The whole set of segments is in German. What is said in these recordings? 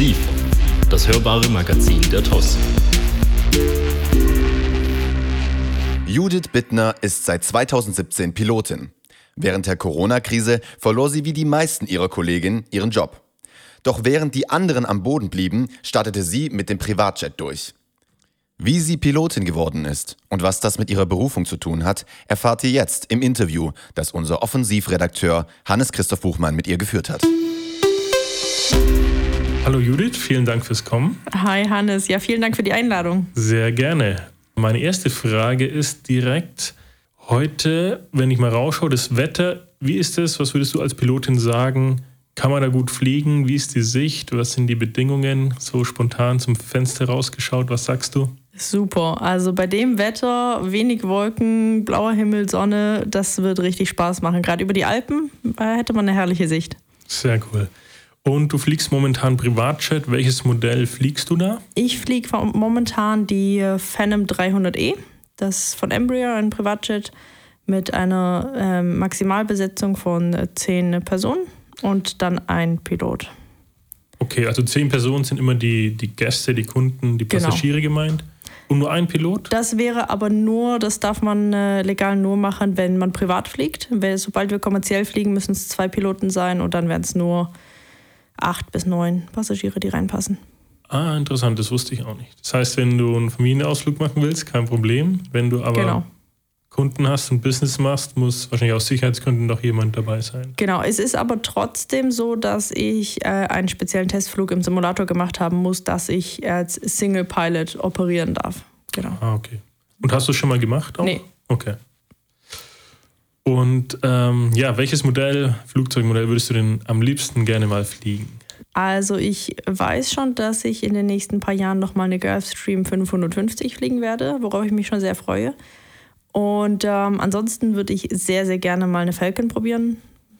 Offensiv, das hörbare Magazin der TOS. Judith Bittner ist seit 2017 Pilotin. Während der Corona-Krise verlor sie wie die meisten ihrer Kolleginnen ihren Job. Doch während die anderen am Boden blieben, startete sie mit dem Privatjet durch. Wie sie Pilotin geworden ist und was das mit ihrer Berufung zu tun hat, erfahrt ihr jetzt im Interview, das unser Offensivredakteur Hannes Christoph Buchmann mit ihr geführt hat. Hallo Judith, vielen Dank fürs Kommen. Hi Hannes, ja, vielen Dank für die Einladung. Sehr gerne. Meine erste Frage ist direkt heute, wenn ich mal rausschaue, das Wetter, wie ist es? Was würdest du als Pilotin sagen? Kann man da gut fliegen? Wie ist die Sicht? Was sind die Bedingungen? So spontan zum Fenster rausgeschaut, was sagst du? Super. Also bei dem Wetter, wenig Wolken, blauer Himmel, Sonne, das wird richtig Spaß machen. Gerade über die Alpen äh, hätte man eine herrliche Sicht. Sehr cool. Und du fliegst momentan Privatjet. Welches Modell fliegst du da? Ich fliege momentan die Phantom 300e. Das ist von Embraer, ein Privatjet mit einer äh, Maximalbesetzung von zehn Personen und dann ein Pilot. Okay, also zehn Personen sind immer die, die Gäste, die Kunden, die genau. Passagiere genau. gemeint. Und nur ein Pilot? Das wäre aber nur, das darf man äh, legal nur machen, wenn man privat fliegt. Weil, sobald wir kommerziell fliegen, müssen es zwei Piloten sein und dann wären es nur acht bis neun Passagiere, die reinpassen. Ah, interessant, das wusste ich auch nicht. Das heißt, wenn du einen Familienausflug machen willst, kein Problem. Wenn du aber genau. Kunden hast und Business machst, muss wahrscheinlich aus Sicherheitsgründen doch jemand dabei sein. Genau, es ist aber trotzdem so, dass ich äh, einen speziellen Testflug im Simulator gemacht haben muss, dass ich als Single Pilot operieren darf. Genau. Ah, okay. Und hast du es schon mal gemacht? Auch? Nee. Okay. Und ähm, ja, welches Modell, Flugzeugmodell würdest du denn am liebsten gerne mal fliegen? Also ich weiß schon, dass ich in den nächsten paar Jahren nochmal eine Gulfstream 550 fliegen werde, worauf ich mich schon sehr freue. Und ähm, ansonsten würde ich sehr, sehr gerne mal eine Falcon probieren.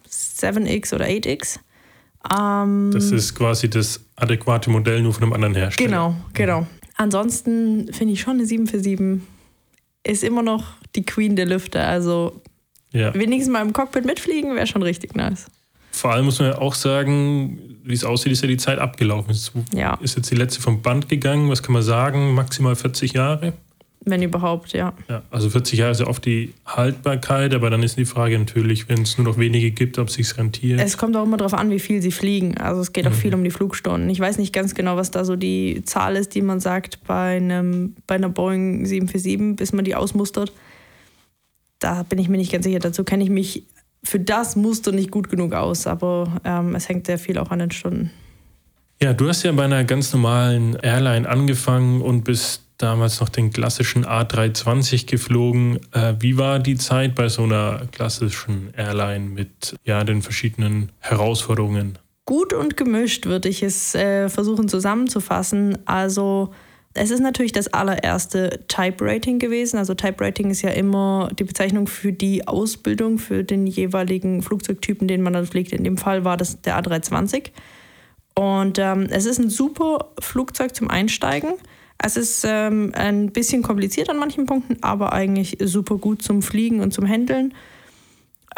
7X oder 8X. Ähm, das ist quasi das adäquate Modell nur von einem anderen Hersteller. Genau, genau. Ansonsten finde ich schon eine 747 ist immer noch die Queen der Lüfte. Also ja. wenigstens mal im Cockpit mitfliegen wäre schon richtig nice. Vor allem muss man ja auch sagen, wie es aussieht, ist ja die Zeit abgelaufen. Ist, ja. ist jetzt die letzte vom Band gegangen. Was kann man sagen? Maximal 40 Jahre? Wenn überhaupt, ja. ja. Also 40 Jahre ist ja oft die Haltbarkeit, aber dann ist die Frage natürlich, wenn es nur noch wenige gibt, ob es sich rentiert. Es kommt auch immer darauf an, wie viel sie fliegen. Also es geht auch mhm. viel um die Flugstunden. Ich weiß nicht ganz genau, was da so die Zahl ist, die man sagt bei, einem, bei einer Boeing 747, bis man die ausmustert. Da bin ich mir nicht ganz sicher. Dazu kenne ich mich für das Muster nicht gut genug aus, aber ähm, es hängt sehr viel auch an den Stunden. Ja, du hast ja bei einer ganz normalen Airline angefangen und bist damals noch den klassischen A320 geflogen. Äh, wie war die Zeit bei so einer klassischen Airline mit ja, den verschiedenen Herausforderungen? Gut und gemischt würde ich es äh, versuchen zusammenzufassen. Also es ist natürlich das allererste Type Rating gewesen. Also Type Rating ist ja immer die Bezeichnung für die Ausbildung für den jeweiligen Flugzeugtypen, den man dann fliegt. In dem Fall war das der A320. Und ähm, es ist ein super Flugzeug zum Einsteigen. Es ist ähm, ein bisschen kompliziert an manchen Punkten, aber eigentlich super gut zum Fliegen und zum Handeln.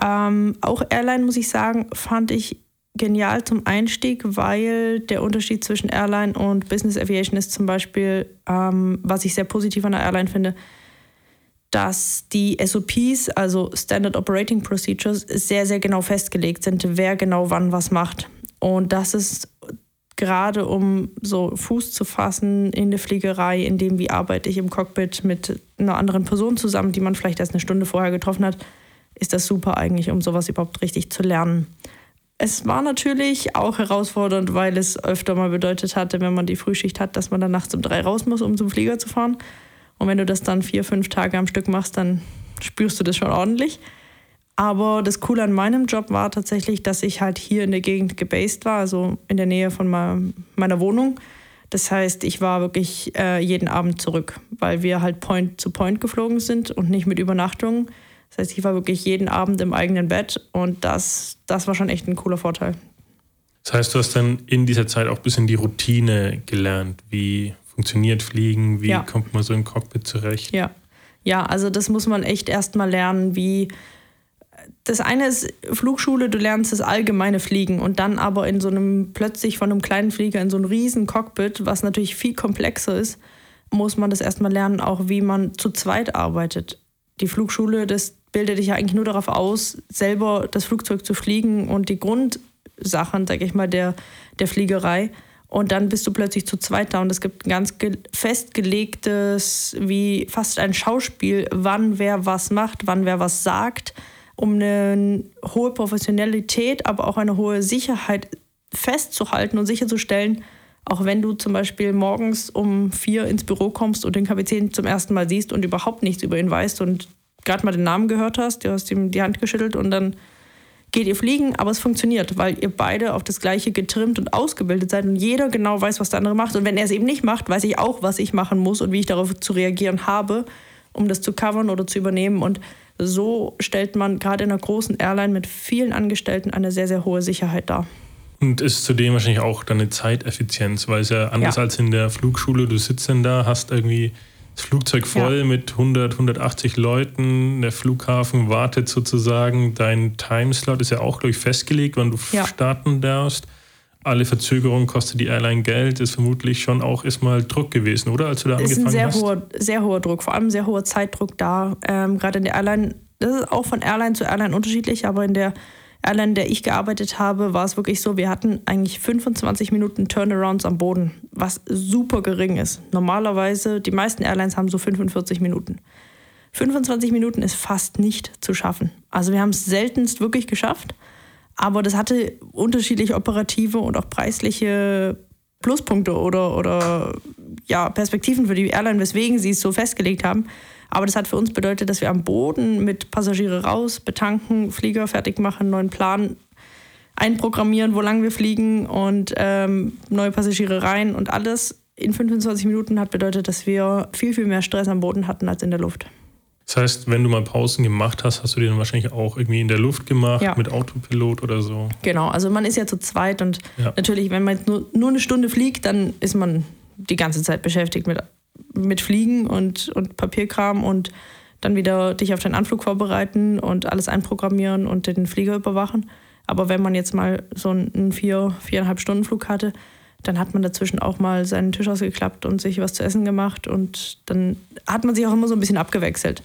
Ähm, auch Airline, muss ich sagen, fand ich genial zum Einstieg, weil der Unterschied zwischen Airline und Business Aviation ist zum Beispiel, ähm, was ich sehr positiv an der Airline finde, dass die SOPs, also Standard Operating Procedures, sehr, sehr genau festgelegt sind, wer genau wann was macht. Und das ist gerade um so Fuß zu fassen in der Fliegerei, in dem, wie arbeite ich im Cockpit mit einer anderen Person zusammen, die man vielleicht erst eine Stunde vorher getroffen hat, ist das super eigentlich, um sowas überhaupt richtig zu lernen. Es war natürlich auch herausfordernd, weil es öfter mal bedeutet hatte, wenn man die Frühschicht hat, dass man dann nachts um drei raus muss, um zum Flieger zu fahren. Und wenn du das dann vier, fünf Tage am Stück machst, dann spürst du das schon ordentlich. Aber das Coole an meinem Job war tatsächlich, dass ich halt hier in der Gegend gebased war, also in der Nähe von meiner Wohnung. Das heißt, ich war wirklich äh, jeden Abend zurück, weil wir halt Point zu Point geflogen sind und nicht mit Übernachtung. Das heißt, ich war wirklich jeden Abend im eigenen Bett und das, das war schon echt ein cooler Vorteil. Das heißt, du hast dann in dieser Zeit auch ein bisschen die Routine gelernt. Wie funktioniert Fliegen? Wie ja. kommt man so im Cockpit zurecht? Ja. Ja, also das muss man echt erstmal lernen, wie das eine ist Flugschule, du lernst das allgemeine Fliegen und dann aber in so einem plötzlich von einem kleinen Flieger in so einem riesen Cockpit, was natürlich viel komplexer ist, muss man das erstmal lernen, auch wie man zu zweit arbeitet. Die Flugschule, das bildet dich ja eigentlich nur darauf aus, selber das Flugzeug zu fliegen und die Grundsachen, sag ich mal, der, der Fliegerei. Und dann bist du plötzlich zu zweit da und es gibt ein ganz festgelegtes, wie fast ein Schauspiel, wann wer was macht, wann wer was sagt, um eine hohe Professionalität, aber auch eine hohe Sicherheit festzuhalten und sicherzustellen, auch wenn du zum Beispiel morgens um vier ins Büro kommst und den Kapitän zum ersten Mal siehst und überhaupt nichts über ihn weißt und gerade mal den Namen gehört hast, du hast ihm die Hand geschüttelt und dann geht ihr fliegen, aber es funktioniert, weil ihr beide auf das Gleiche getrimmt und ausgebildet seid und jeder genau weiß, was der andere macht. Und wenn er es eben nicht macht, weiß ich auch, was ich machen muss und wie ich darauf zu reagieren habe, um das zu covern oder zu übernehmen. Und so stellt man gerade in einer großen Airline mit vielen Angestellten eine sehr, sehr hohe Sicherheit dar. Und ist zudem wahrscheinlich auch deine Zeiteffizienz, weil es ja anders ja. als in der Flugschule, du sitzt dann da, hast irgendwie das Flugzeug voll ja. mit 100, 180 Leuten. Der Flughafen wartet sozusagen. Dein Timeslot ist ja auch, glaube ich, festgelegt, wann du ja. starten darfst. Alle Verzögerungen kostet die Airline Geld, ist vermutlich schon auch erstmal Druck gewesen, oder? Als du da ist angefangen ein sehr hast. Hoher, sehr hoher Druck, vor allem sehr hoher Zeitdruck da. Ähm, Gerade in der Airline, das ist auch von Airline zu Airline unterschiedlich, aber in der Airline, in der ich gearbeitet habe, war es wirklich so, wir hatten eigentlich 25 Minuten Turnarounds am Boden, was super gering ist. Normalerweise, die meisten Airlines haben so 45 Minuten. 25 Minuten ist fast nicht zu schaffen. Also wir haben es seltenst wirklich geschafft, aber das hatte unterschiedliche operative und auch preisliche Pluspunkte oder, oder ja, Perspektiven für die Airline, weswegen sie es so festgelegt haben. Aber das hat für uns bedeutet, dass wir am Boden mit Passagiere raus, betanken, Flieger fertig machen, neuen Plan einprogrammieren, wo lang wir fliegen und ähm, neue Passagiere rein und alles in 25 Minuten hat bedeutet, dass wir viel, viel mehr Stress am Boden hatten als in der Luft. Das heißt, wenn du mal Pausen gemacht hast, hast du die dann wahrscheinlich auch irgendwie in der Luft gemacht, ja. mit Autopilot oder so. Genau, also man ist ja zu zweit und ja. natürlich, wenn man jetzt nur, nur eine Stunde fliegt, dann ist man die ganze Zeit beschäftigt mit mit Fliegen und, und Papierkram und dann wieder dich auf den Anflug vorbereiten und alles einprogrammieren und den Flieger überwachen. Aber wenn man jetzt mal so einen vier, viereinhalb Stunden Flug hatte, dann hat man dazwischen auch mal seinen Tisch ausgeklappt und sich was zu essen gemacht und dann hat man sich auch immer so ein bisschen abgewechselt.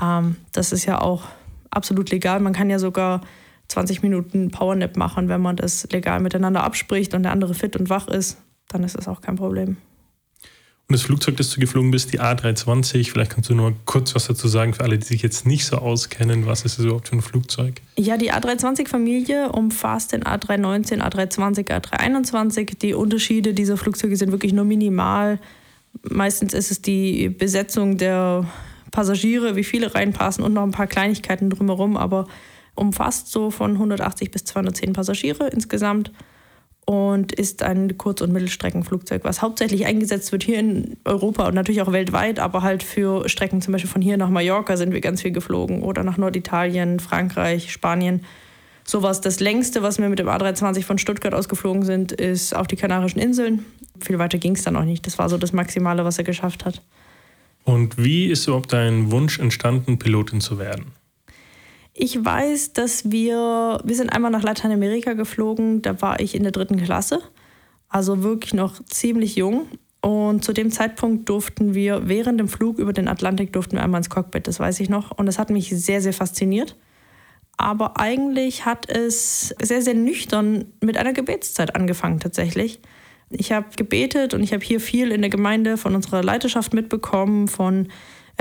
Ähm, das ist ja auch absolut legal. Man kann ja sogar 20 Minuten Powernap machen, wenn man das legal miteinander abspricht und der andere fit und wach ist, dann ist das auch kein Problem. Und das Flugzeug, das du geflogen bist, die A320, vielleicht kannst du nur kurz was dazu sagen für alle, die sich jetzt nicht so auskennen. Was ist das überhaupt für ein Flugzeug? Ja, die A320-Familie umfasst den A319, A320, A321. Die Unterschiede dieser Flugzeuge sind wirklich nur minimal. Meistens ist es die Besetzung der Passagiere, wie viele reinpassen und noch ein paar Kleinigkeiten drumherum, aber umfasst so von 180 bis 210 Passagiere insgesamt und ist ein Kurz- und Mittelstreckenflugzeug, was hauptsächlich eingesetzt wird hier in Europa und natürlich auch weltweit, aber halt für Strecken zum Beispiel von hier nach Mallorca sind wir ganz viel geflogen oder nach Norditalien, Frankreich, Spanien. Sowas. Das längste, was wir mit dem A320 von Stuttgart ausgeflogen sind, ist auf die Kanarischen Inseln. Viel weiter ging es dann auch nicht. Das war so das Maximale, was er geschafft hat. Und wie ist überhaupt dein Wunsch entstanden, Pilotin zu werden? Ich weiß, dass wir, wir sind einmal nach Lateinamerika geflogen, da war ich in der dritten Klasse, also wirklich noch ziemlich jung. Und zu dem Zeitpunkt durften wir während dem Flug über den Atlantik durften wir einmal ins Cockpit, das weiß ich noch. Und das hat mich sehr, sehr fasziniert. Aber eigentlich hat es sehr, sehr nüchtern mit einer Gebetszeit angefangen tatsächlich. Ich habe gebetet und ich habe hier viel in der Gemeinde von unserer Leiterschaft mitbekommen, von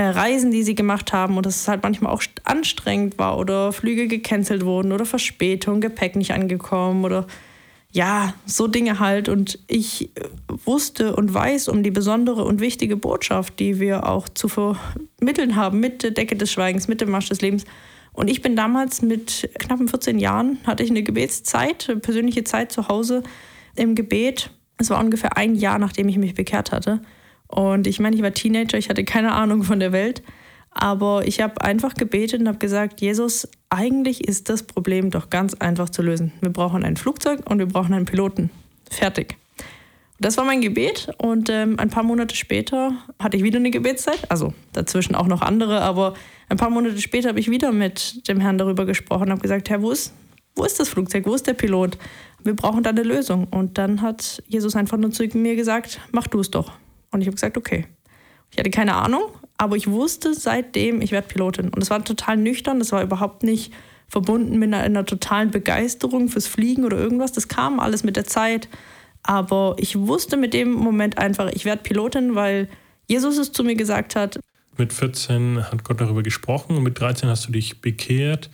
Reisen, die sie gemacht haben und dass es halt manchmal auch anstrengend war oder Flüge gecancelt wurden oder Verspätung, Gepäck nicht angekommen oder ja, so Dinge halt. Und ich äh, wusste und weiß um die besondere und wichtige Botschaft, die wir auch zu vermitteln haben mit der Decke des Schweigens, mit dem Marsch des Lebens. Und ich bin damals mit knappen 14 Jahren, hatte ich eine Gebetszeit, eine persönliche Zeit zu Hause im Gebet. Es war ungefähr ein Jahr, nachdem ich mich bekehrt hatte. Und ich meine, ich war Teenager, ich hatte keine Ahnung von der Welt. Aber ich habe einfach gebetet und habe gesagt, Jesus, eigentlich ist das Problem doch ganz einfach zu lösen. Wir brauchen ein Flugzeug und wir brauchen einen Piloten. Fertig. Das war mein Gebet und ähm, ein paar Monate später hatte ich wieder eine Gebetszeit, also dazwischen auch noch andere, aber ein paar Monate später habe ich wieder mit dem Herrn darüber gesprochen und habe gesagt, Herr, wo ist, wo ist das Flugzeug, wo ist der Pilot? Wir brauchen da eine Lösung. Und dann hat Jesus einfach nur zu mir gesagt, mach du es doch. Und ich habe gesagt, okay. Ich hatte keine Ahnung, aber ich wusste seitdem, ich werde Pilotin. Und es war total nüchtern, das war überhaupt nicht verbunden mit einer, einer totalen Begeisterung fürs Fliegen oder irgendwas. Das kam alles mit der Zeit. Aber ich wusste mit dem Moment einfach, ich werde Pilotin, weil Jesus es zu mir gesagt hat. Mit 14 hat Gott darüber gesprochen und mit 13 hast du dich bekehrt.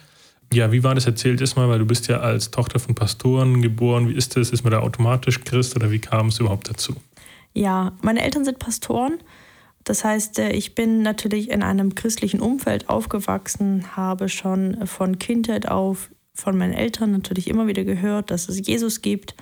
Ja, wie war das? Erzählt es mal, weil du bist ja als Tochter von Pastoren geboren. Wie ist das? Ist man da automatisch Christ oder wie kam es überhaupt dazu? Ja, meine Eltern sind Pastoren. Das heißt, äh, ich bin natürlich in einem christlichen Umfeld aufgewachsen, habe schon von Kindheit auf von meinen Eltern natürlich immer wieder gehört, dass es Jesus gibt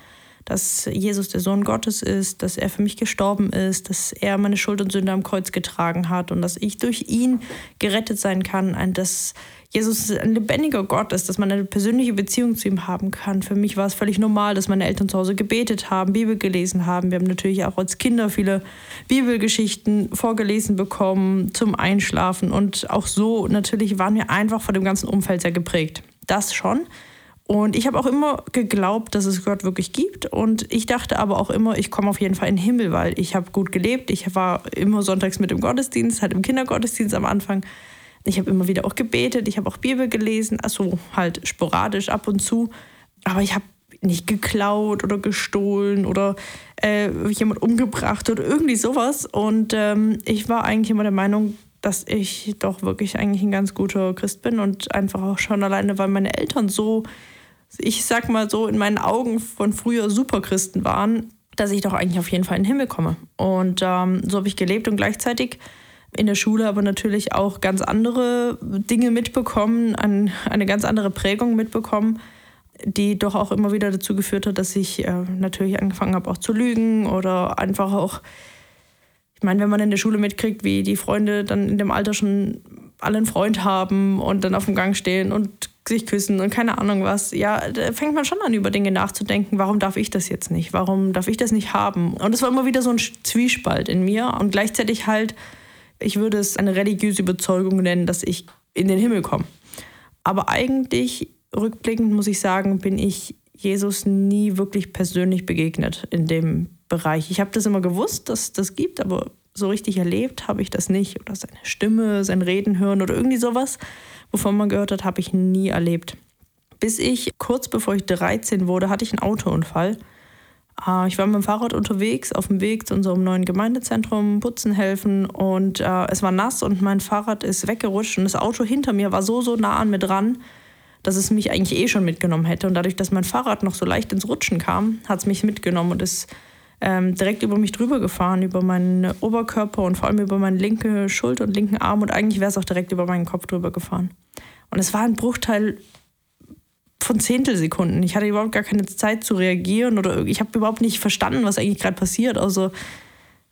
dass Jesus der Sohn Gottes ist, dass er für mich gestorben ist, dass er meine Schuld und Sünde am Kreuz getragen hat und dass ich durch ihn gerettet sein kann, dass Jesus ein lebendiger Gott ist, dass man eine persönliche Beziehung zu ihm haben kann. Für mich war es völlig normal, dass meine Eltern zu Hause gebetet haben, Bibel gelesen haben. Wir haben natürlich auch als Kinder viele Bibelgeschichten vorgelesen bekommen zum Einschlafen und auch so natürlich waren wir einfach von dem ganzen Umfeld sehr geprägt. Das schon. Und ich habe auch immer geglaubt, dass es Gott wirklich gibt. Und ich dachte aber auch immer, ich komme auf jeden Fall in den Himmel, weil ich habe gut gelebt. Ich war immer sonntags mit im Gottesdienst, halt im Kindergottesdienst am Anfang. Ich habe immer wieder auch gebetet, ich habe auch Bibel gelesen, also halt sporadisch ab und zu. Aber ich habe nicht geklaut oder gestohlen oder äh, jemand umgebracht oder irgendwie sowas. Und ähm, ich war eigentlich immer der Meinung, dass ich doch wirklich eigentlich ein ganz guter Christ bin und einfach auch schon alleine, weil meine Eltern so ich sag mal so, in meinen Augen von früher Superchristen waren, dass ich doch eigentlich auf jeden Fall in den Himmel komme. Und ähm, so habe ich gelebt und gleichzeitig in der Schule aber natürlich auch ganz andere Dinge mitbekommen, ein, eine ganz andere Prägung mitbekommen, die doch auch immer wieder dazu geführt hat, dass ich äh, natürlich angefangen habe auch zu lügen oder einfach auch, ich meine, wenn man in der Schule mitkriegt, wie die Freunde dann in dem Alter schon alle einen Freund haben und dann auf dem Gang stehen und sich küssen und keine Ahnung was. Ja, da fängt man schon an, über Dinge nachzudenken. Warum darf ich das jetzt nicht? Warum darf ich das nicht haben? Und es war immer wieder so ein Zwiespalt in mir und gleichzeitig halt, ich würde es eine religiöse Überzeugung nennen, dass ich in den Himmel komme. Aber eigentlich, rückblickend muss ich sagen, bin ich Jesus nie wirklich persönlich begegnet in dem Bereich. Ich habe das immer gewusst, dass das gibt, aber so richtig erlebt habe ich das nicht. Oder seine Stimme, sein Reden hören oder irgendwie sowas wovon man gehört hat, habe ich nie erlebt. Bis ich, kurz bevor ich 13 wurde, hatte ich einen Autounfall. Ah, ich war mit dem Fahrrad unterwegs, auf dem Weg zu unserem neuen Gemeindezentrum, putzen helfen und äh, es war nass und mein Fahrrad ist weggerutscht und das Auto hinter mir war so, so nah an mir dran, dass es mich eigentlich eh schon mitgenommen hätte. Und dadurch, dass mein Fahrrad noch so leicht ins Rutschen kam, hat es mich mitgenommen und ist ähm, direkt über mich drüber gefahren, über meinen Oberkörper und vor allem über meine linke Schulter und linken Arm und eigentlich wäre es auch direkt über meinen Kopf drüber gefahren. Und es war ein Bruchteil von Zehntelsekunden. Ich hatte überhaupt gar keine Zeit zu reagieren oder ich habe überhaupt nicht verstanden, was eigentlich gerade passiert. Also,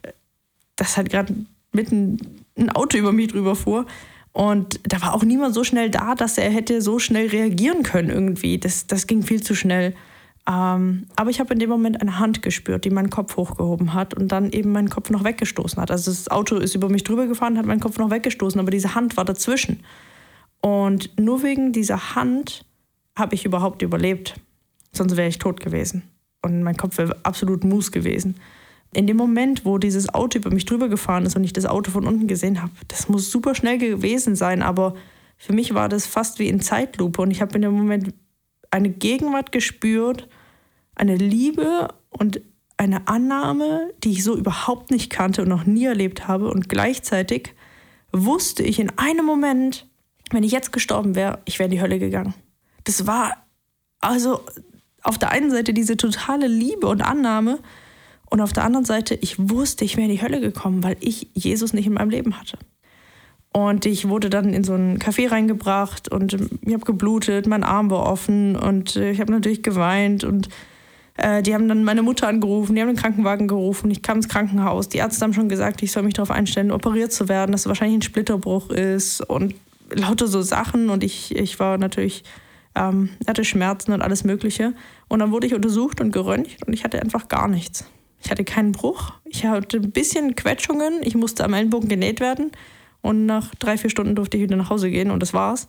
äh, dass halt gerade mitten ein Auto über mich drüber fuhr. Und da war auch niemand so schnell da, dass er hätte so schnell reagieren können irgendwie. Das, das ging viel zu schnell. Ähm, aber ich habe in dem Moment eine Hand gespürt, die meinen Kopf hochgehoben hat und dann eben meinen Kopf noch weggestoßen hat. Also das Auto ist über mich drüber gefahren, hat meinen Kopf noch weggestoßen, aber diese Hand war dazwischen. Und nur wegen dieser Hand habe ich überhaupt überlebt. Sonst wäre ich tot gewesen. Und mein Kopf wäre absolut mus gewesen. In dem Moment, wo dieses Auto über mich drüber gefahren ist und ich das Auto von unten gesehen habe, das muss super schnell gewesen sein, aber für mich war das fast wie in Zeitlupe und ich habe in dem Moment eine Gegenwart gespürt, eine Liebe und eine Annahme, die ich so überhaupt nicht kannte und noch nie erlebt habe. Und gleichzeitig wusste ich in einem Moment, wenn ich jetzt gestorben wäre, ich wäre in die Hölle gegangen. Das war also auf der einen Seite diese totale Liebe und Annahme und auf der anderen Seite, ich wusste, ich wäre in die Hölle gekommen, weil ich Jesus nicht in meinem Leben hatte. Und ich wurde dann in so einen Café reingebracht und ich habe geblutet, mein Arm war offen und ich habe natürlich geweint und äh, die haben dann meine Mutter angerufen, die haben den Krankenwagen gerufen, ich kam ins Krankenhaus. Die Ärzte haben schon gesagt, ich soll mich darauf einstellen, operiert zu werden, dass es wahrscheinlich ein Splitterbruch ist und lauter so Sachen und ich, ich war natürlich, ähm, hatte Schmerzen und alles Mögliche. Und dann wurde ich untersucht und geröntgt und ich hatte einfach gar nichts. Ich hatte keinen Bruch. Ich hatte ein bisschen Quetschungen. Ich musste am Ellenbogen genäht werden. Und nach drei, vier Stunden durfte ich wieder nach Hause gehen und das war's.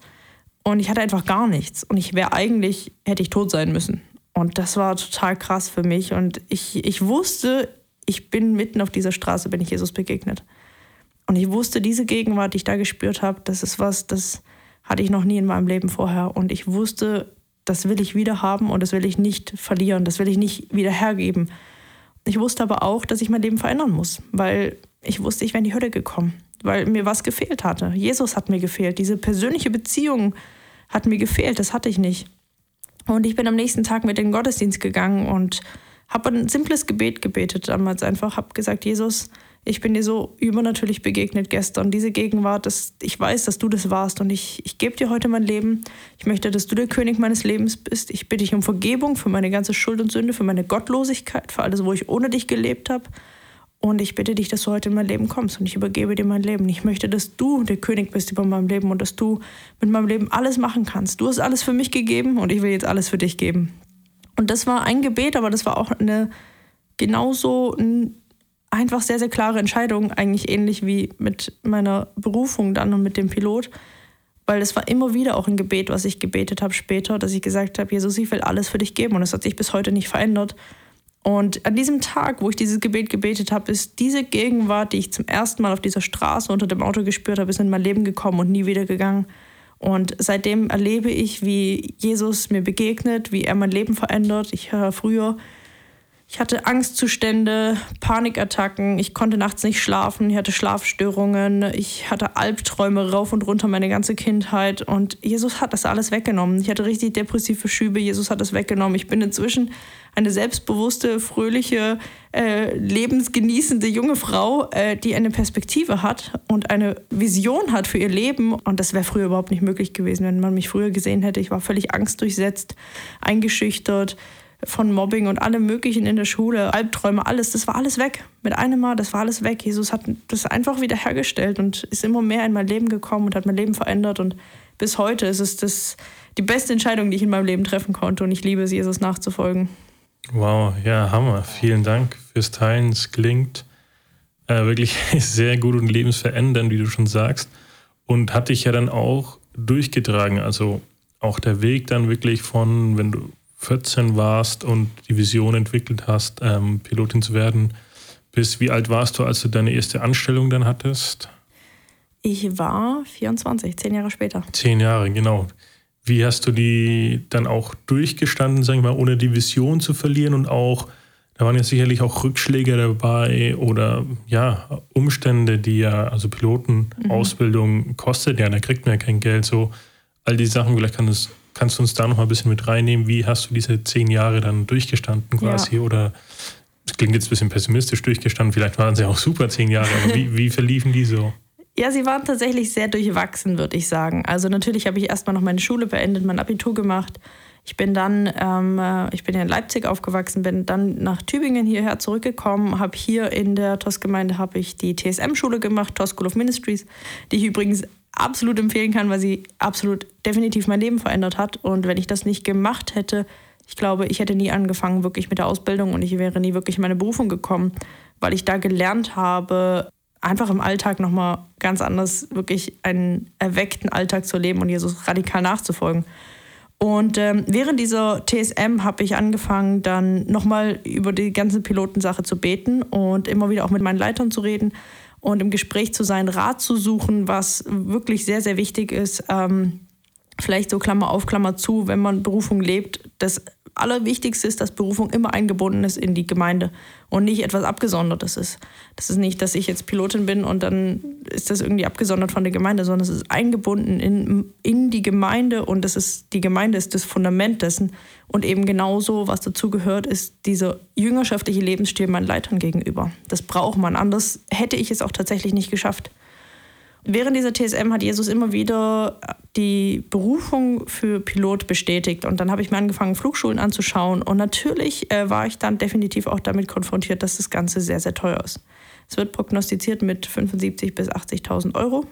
Und ich hatte einfach gar nichts. Und ich wäre eigentlich, hätte ich tot sein müssen. Und das war total krass für mich. Und ich, ich wusste, ich bin mitten auf dieser Straße, bin ich Jesus begegnet. Und ich wusste, diese Gegenwart, die ich da gespürt habe, das ist was, das hatte ich noch nie in meinem Leben vorher. Und ich wusste, das will ich wieder haben und das will ich nicht verlieren, das will ich nicht wieder hergeben. Ich wusste aber auch, dass ich mein Leben verändern muss, weil ich wusste, ich wäre in die Hölle gekommen, weil mir was gefehlt hatte. Jesus hat mir gefehlt, diese persönliche Beziehung hat mir gefehlt, das hatte ich nicht. Und ich bin am nächsten Tag mit in den Gottesdienst gegangen und habe ein simples Gebet gebetet damals einfach, habe gesagt, Jesus, ich bin dir so übernatürlich begegnet gestern. Diese Gegenwart, das, ich weiß, dass du das warst und ich, ich gebe dir heute mein Leben. Ich möchte, dass du der König meines Lebens bist. Ich bitte dich um Vergebung für meine ganze Schuld und Sünde, für meine Gottlosigkeit, für alles, wo ich ohne dich gelebt habe. Und ich bitte dich, dass du heute in mein Leben kommst und ich übergebe dir mein Leben. Ich möchte, dass du der König bist über mein Leben und dass du mit meinem Leben alles machen kannst. Du hast alles für mich gegeben und ich will jetzt alles für dich geben. Und das war ein Gebet, aber das war auch eine genauso ein, einfach sehr, sehr klare Entscheidung, eigentlich ähnlich wie mit meiner Berufung dann und mit dem Pilot. Weil es war immer wieder auch ein Gebet, was ich gebetet habe später, dass ich gesagt habe, Jesus, ich will alles für dich geben. Und es hat sich bis heute nicht verändert. Und an diesem Tag, wo ich dieses Gebet gebetet habe, ist diese Gegenwart, die ich zum ersten Mal auf dieser Straße unter dem Auto gespürt habe, ist in mein Leben gekommen und nie wieder gegangen. Und seitdem erlebe ich, wie Jesus mir begegnet, wie er mein Leben verändert. Ich höre früher ich hatte Angstzustände, Panikattacken, ich konnte nachts nicht schlafen, ich hatte Schlafstörungen, ich hatte Albträume rauf und runter meine ganze Kindheit und Jesus hat das alles weggenommen. Ich hatte richtig depressive Schübe, Jesus hat das weggenommen. Ich bin inzwischen eine selbstbewusste, fröhliche, äh, lebensgenießende junge Frau, äh, die eine Perspektive hat und eine Vision hat für ihr Leben. Und das wäre früher überhaupt nicht möglich gewesen, wenn man mich früher gesehen hätte. Ich war völlig angstdurchsetzt, eingeschüchtert von Mobbing und allem Möglichen in der Schule, Albträume, alles, das war alles weg. Mit einem Mal, das war alles weg. Jesus hat das einfach wieder hergestellt und ist immer mehr in mein Leben gekommen und hat mein Leben verändert. Und bis heute ist es das, die beste Entscheidung, die ich in meinem Leben treffen konnte. Und ich liebe es, Jesus nachzufolgen. Wow, ja, Hammer. Vielen Dank fürs Teilen. Es klingt äh, wirklich sehr gut und lebensverändernd, wie du schon sagst. Und hat dich ja dann auch durchgetragen. Also auch der Weg dann wirklich von, wenn du 14 warst und die Vision entwickelt hast, ähm, Pilotin zu werden, bis wie alt warst du, als du deine erste Anstellung dann hattest? Ich war 24, zehn Jahre später. Zehn Jahre, genau. Wie hast du die dann auch durchgestanden, sagen wir mal, ohne die Vision zu verlieren und auch, da waren ja sicherlich auch Rückschläge dabei oder ja, Umstände, die ja, also Pilotenausbildung mhm. kostet ja, da kriegt man ja kein Geld, so all die Sachen, vielleicht kann es Kannst du uns da noch mal ein bisschen mit reinnehmen? Wie hast du diese zehn Jahre dann durchgestanden quasi? Ja. Oder das klingt jetzt ein bisschen pessimistisch durchgestanden, vielleicht waren sie auch super zehn Jahre, aber wie, wie verliefen die so? Ja, sie waren tatsächlich sehr durchwachsen, würde ich sagen. Also natürlich habe ich erstmal noch meine Schule beendet, mein Abitur gemacht. Ich bin dann, ähm, äh, ich bin in Leipzig aufgewachsen, bin dann nach Tübingen hierher zurückgekommen, habe hier in der TOS-Gemeinde habe ich die TSM-Schule gemacht, TOS School of Ministries, die ich übrigens absolut empfehlen kann, weil sie absolut definitiv mein Leben verändert hat. Und wenn ich das nicht gemacht hätte, ich glaube, ich hätte nie angefangen wirklich mit der Ausbildung und ich wäre nie wirklich in meine Berufung gekommen, weil ich da gelernt habe, einfach im Alltag nochmal ganz anders wirklich einen erweckten Alltag zu leben und Jesus radikal nachzufolgen. Und ähm, während dieser TSM habe ich angefangen, dann nochmal über die ganze Pilotensache zu beten und immer wieder auch mit meinen Leitern zu reden und im Gespräch zu sein, Rat zu suchen, was wirklich sehr, sehr wichtig ist. Ähm, vielleicht so Klammer auf, Klammer zu, wenn man Berufung lebt, das Allerwichtigste ist, dass Berufung immer eingebunden ist in die Gemeinde und nicht etwas Abgesondertes ist. Das ist nicht, dass ich jetzt Pilotin bin und dann ist das irgendwie abgesondert von der Gemeinde, sondern es ist eingebunden in, in die Gemeinde und das ist, die Gemeinde ist das Fundament dessen. Und eben genauso, was dazu gehört, ist dieser jüngerschaftliche Lebensstil meinen Leitern gegenüber. Das braucht man. Anders hätte ich es auch tatsächlich nicht geschafft. Während dieser TSM hat Jesus immer wieder die Berufung für Pilot bestätigt. Und dann habe ich mir angefangen, Flugschulen anzuschauen. Und natürlich äh, war ich dann definitiv auch damit konfrontiert, dass das Ganze sehr, sehr teuer ist. Es wird prognostiziert mit 75.000 bis 80.000 Euro.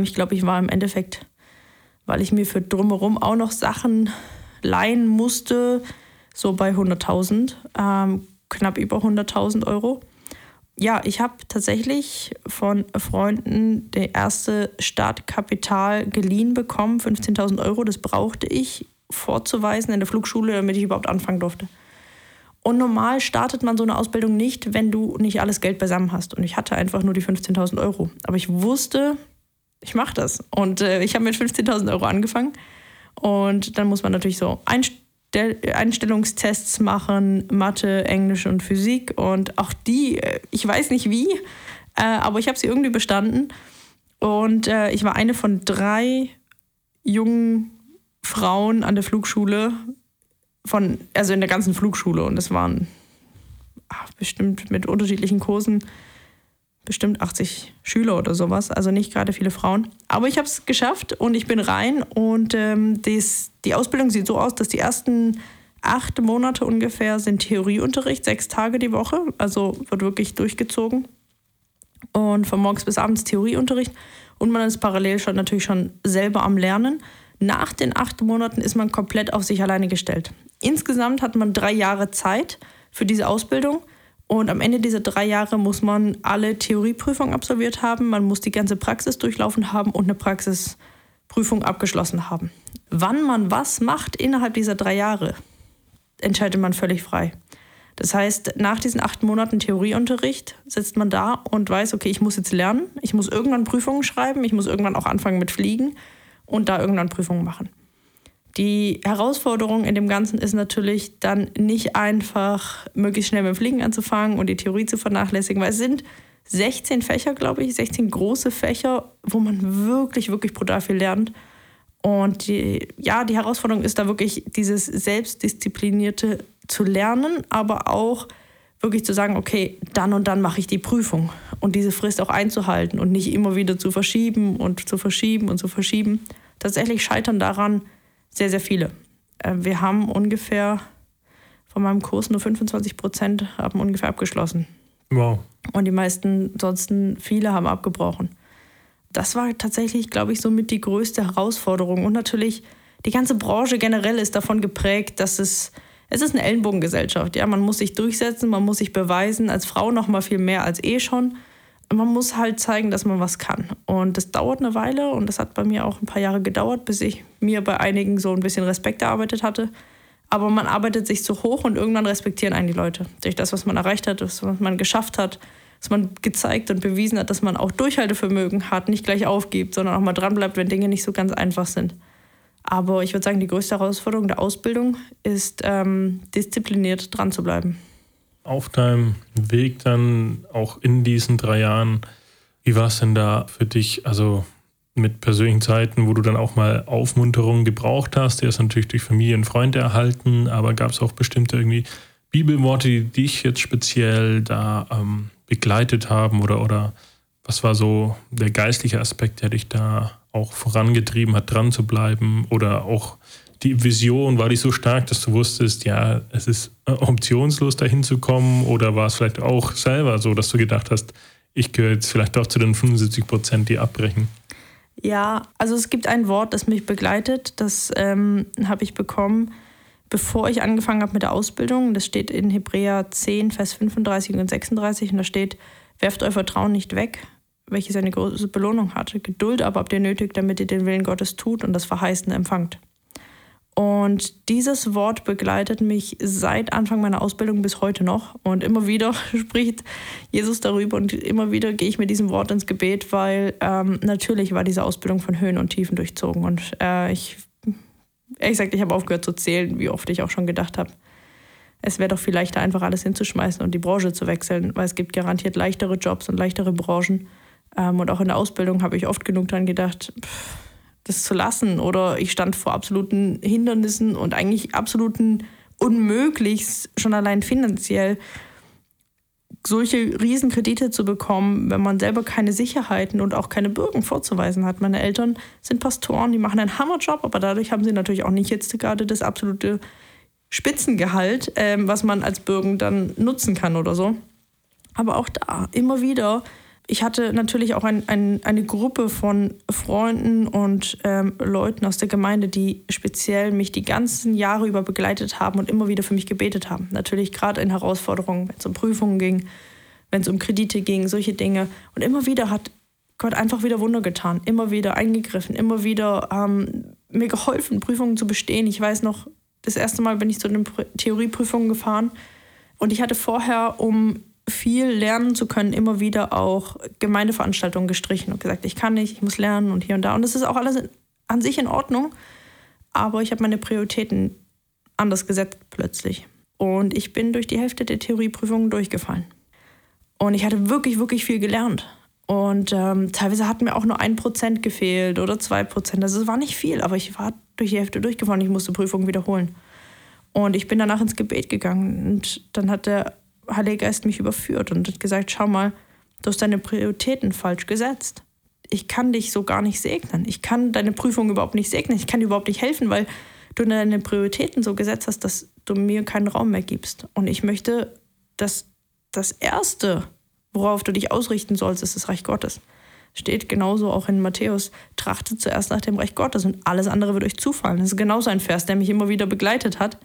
Ich glaube, ich war im Endeffekt, weil ich mir für drumherum auch noch Sachen leihen musste, so bei 100.000. Ähm, knapp über 100.000 Euro. Ja, ich habe tatsächlich von Freunden der erste Startkapital geliehen bekommen, 15.000 Euro. Das brauchte ich vorzuweisen in der Flugschule, damit ich überhaupt anfangen durfte. Und normal startet man so eine Ausbildung nicht, wenn du nicht alles Geld beisammen hast. Und ich hatte einfach nur die 15.000 Euro. Aber ich wusste, ich mache das. Und äh, ich habe mit 15.000 Euro angefangen. Und dann muss man natürlich so Einstell Einstellungstests machen, Mathe, Englisch und Physik. Und auch die, äh, ich weiß nicht wie, äh, aber ich habe sie irgendwie bestanden. Und äh, ich war eine von drei jungen Frauen an der Flugschule, von, also in der ganzen Flugschule. Und es waren ach, bestimmt mit unterschiedlichen Kursen bestimmt 80 Schüler oder sowas, also nicht gerade viele Frauen. Aber ich habe es geschafft und ich bin rein und ähm, dies, die Ausbildung sieht so aus, dass die ersten acht Monate ungefähr sind Theorieunterricht, sechs Tage die Woche, also wird wirklich durchgezogen. Und von morgens bis abends Theorieunterricht und man ist parallel schon natürlich schon selber am Lernen. Nach den acht Monaten ist man komplett auf sich alleine gestellt. Insgesamt hat man drei Jahre Zeit für diese Ausbildung und am Ende dieser drei Jahre muss man alle Theorieprüfungen absolviert haben, man muss die ganze Praxis durchlaufen haben und eine Praxisprüfung abgeschlossen haben. Wann man was macht innerhalb dieser drei Jahre, entscheidet man völlig frei. Das heißt, nach diesen acht Monaten Theorieunterricht sitzt man da und weiß, okay, ich muss jetzt lernen, ich muss irgendwann Prüfungen schreiben, ich muss irgendwann auch anfangen mit Fliegen und da irgendwann Prüfungen machen. Die Herausforderung in dem Ganzen ist natürlich dann nicht einfach, möglichst schnell mit dem Fliegen anzufangen und die Theorie zu vernachlässigen, weil es sind 16 Fächer, glaube ich, 16 große Fächer, wo man wirklich, wirklich brutal viel lernt. Und die, ja, die Herausforderung ist da wirklich dieses Selbstdisziplinierte zu lernen, aber auch wirklich zu sagen, okay, dann und dann mache ich die Prüfung und diese Frist auch einzuhalten und nicht immer wieder zu verschieben und zu verschieben und zu verschieben. Tatsächlich scheitern daran sehr, sehr viele. Äh, wir haben ungefähr von meinem Kurs nur 25 Prozent haben ungefähr abgeschlossen. Wow. Und die meisten, ansonsten viele haben abgebrochen. Das war tatsächlich, glaube ich, somit die größte Herausforderung. Und natürlich, die ganze Branche generell ist davon geprägt, dass es, es ist eine Ellenbogengesellschaft. Ja, man muss sich durchsetzen, man muss sich beweisen, als Frau noch mal viel mehr als eh schon man muss halt zeigen, dass man was kann. Und das dauert eine Weile und das hat bei mir auch ein paar Jahre gedauert, bis ich mir bei einigen so ein bisschen Respekt erarbeitet hatte. Aber man arbeitet sich so hoch und irgendwann respektieren einen die Leute. Durch das, was man erreicht hat, was man geschafft hat, dass man gezeigt und bewiesen hat, dass man auch Durchhaltevermögen hat, nicht gleich aufgibt, sondern auch mal dranbleibt, wenn Dinge nicht so ganz einfach sind. Aber ich würde sagen, die größte Herausforderung der Ausbildung ist, ähm, diszipliniert dran zu bleiben auf deinem Weg dann auch in diesen drei Jahren, wie war es denn da für dich? Also mit persönlichen Zeiten, wo du dann auch mal Aufmunterung gebraucht hast, der ist natürlich durch Familie und Freunde erhalten, aber gab es auch bestimmte irgendwie Bibelworte, die dich jetzt speziell da ähm, begleitet haben oder, oder was war so der geistliche Aspekt, der dich da auch vorangetrieben hat, dran zu bleiben oder auch die Vision, war die so stark, dass du wusstest, ja, es ist äh, optionslos dahin zu kommen? Oder war es vielleicht auch selber so, dass du gedacht hast, ich gehöre jetzt vielleicht doch zu den 75 Prozent, die abbrechen? Ja, also es gibt ein Wort, das mich begleitet. Das ähm, habe ich bekommen, bevor ich angefangen habe mit der Ausbildung. Das steht in Hebräer 10, Vers 35 und 36. Und da steht, werft euer Vertrauen nicht weg, welches eine große Belohnung hatte. Geduld aber habt ihr nötig, damit ihr den Willen Gottes tut und das Verheißene empfangt. Und dieses Wort begleitet mich seit Anfang meiner Ausbildung bis heute noch. Und immer wieder spricht Jesus darüber und immer wieder gehe ich mit diesem Wort ins Gebet, weil ähm, natürlich war diese Ausbildung von Höhen und Tiefen durchzogen. Und äh, ich, ehrlich gesagt, ich habe aufgehört zu zählen, wie oft ich auch schon gedacht habe. Es wäre doch viel leichter, einfach alles hinzuschmeißen und die Branche zu wechseln, weil es gibt garantiert leichtere Jobs und leichtere Branchen. Ähm, und auch in der Ausbildung habe ich oft genug daran gedacht, pff, das zu lassen. Oder ich stand vor absoluten Hindernissen und eigentlich absoluten unmöglich, schon allein finanziell, solche Riesenkredite zu bekommen, wenn man selber keine Sicherheiten und auch keine Bürgen vorzuweisen hat. Meine Eltern sind Pastoren, die machen einen Hammerjob, aber dadurch haben sie natürlich auch nicht jetzt gerade das absolute Spitzengehalt, ähm, was man als Bürgen dann nutzen kann oder so. Aber auch da immer wieder ich hatte natürlich auch ein, ein, eine Gruppe von Freunden und ähm, Leuten aus der Gemeinde, die speziell mich die ganzen Jahre über begleitet haben und immer wieder für mich gebetet haben. Natürlich gerade in Herausforderungen, wenn es um Prüfungen ging, wenn es um Kredite ging, solche Dinge. Und immer wieder hat Gott einfach wieder Wunder getan, immer wieder eingegriffen, immer wieder ähm, mir geholfen, Prüfungen zu bestehen. Ich weiß noch, das erste Mal bin ich zu den Theorieprüfungen gefahren und ich hatte vorher, um viel lernen zu können, immer wieder auch Gemeindeveranstaltungen gestrichen und gesagt, ich kann nicht, ich muss lernen und hier und da. Und das ist auch alles an sich in Ordnung, aber ich habe meine Prioritäten anders gesetzt plötzlich. Und ich bin durch die Hälfte der Theorieprüfungen durchgefallen. Und ich hatte wirklich, wirklich viel gelernt. Und ähm, teilweise hat mir auch nur ein Prozent gefehlt oder zwei Prozent. Also es war nicht viel, aber ich war durch die Hälfte durchgefallen. Ich musste Prüfungen wiederholen. Und ich bin danach ins Gebet gegangen. Und dann hat der Heilige Geist mich überführt und hat gesagt, schau mal, du hast deine Prioritäten falsch gesetzt. Ich kann dich so gar nicht segnen. Ich kann deine Prüfung überhaupt nicht segnen. Ich kann dir überhaupt nicht helfen, weil du deine Prioritäten so gesetzt hast, dass du mir keinen Raum mehr gibst. Und ich möchte, dass das Erste, worauf du dich ausrichten sollst, ist das Reich Gottes. Steht genauso auch in Matthäus, trachtet zuerst nach dem Reich Gottes und alles andere wird euch zufallen. Das ist genauso ein Vers, der mich immer wieder begleitet hat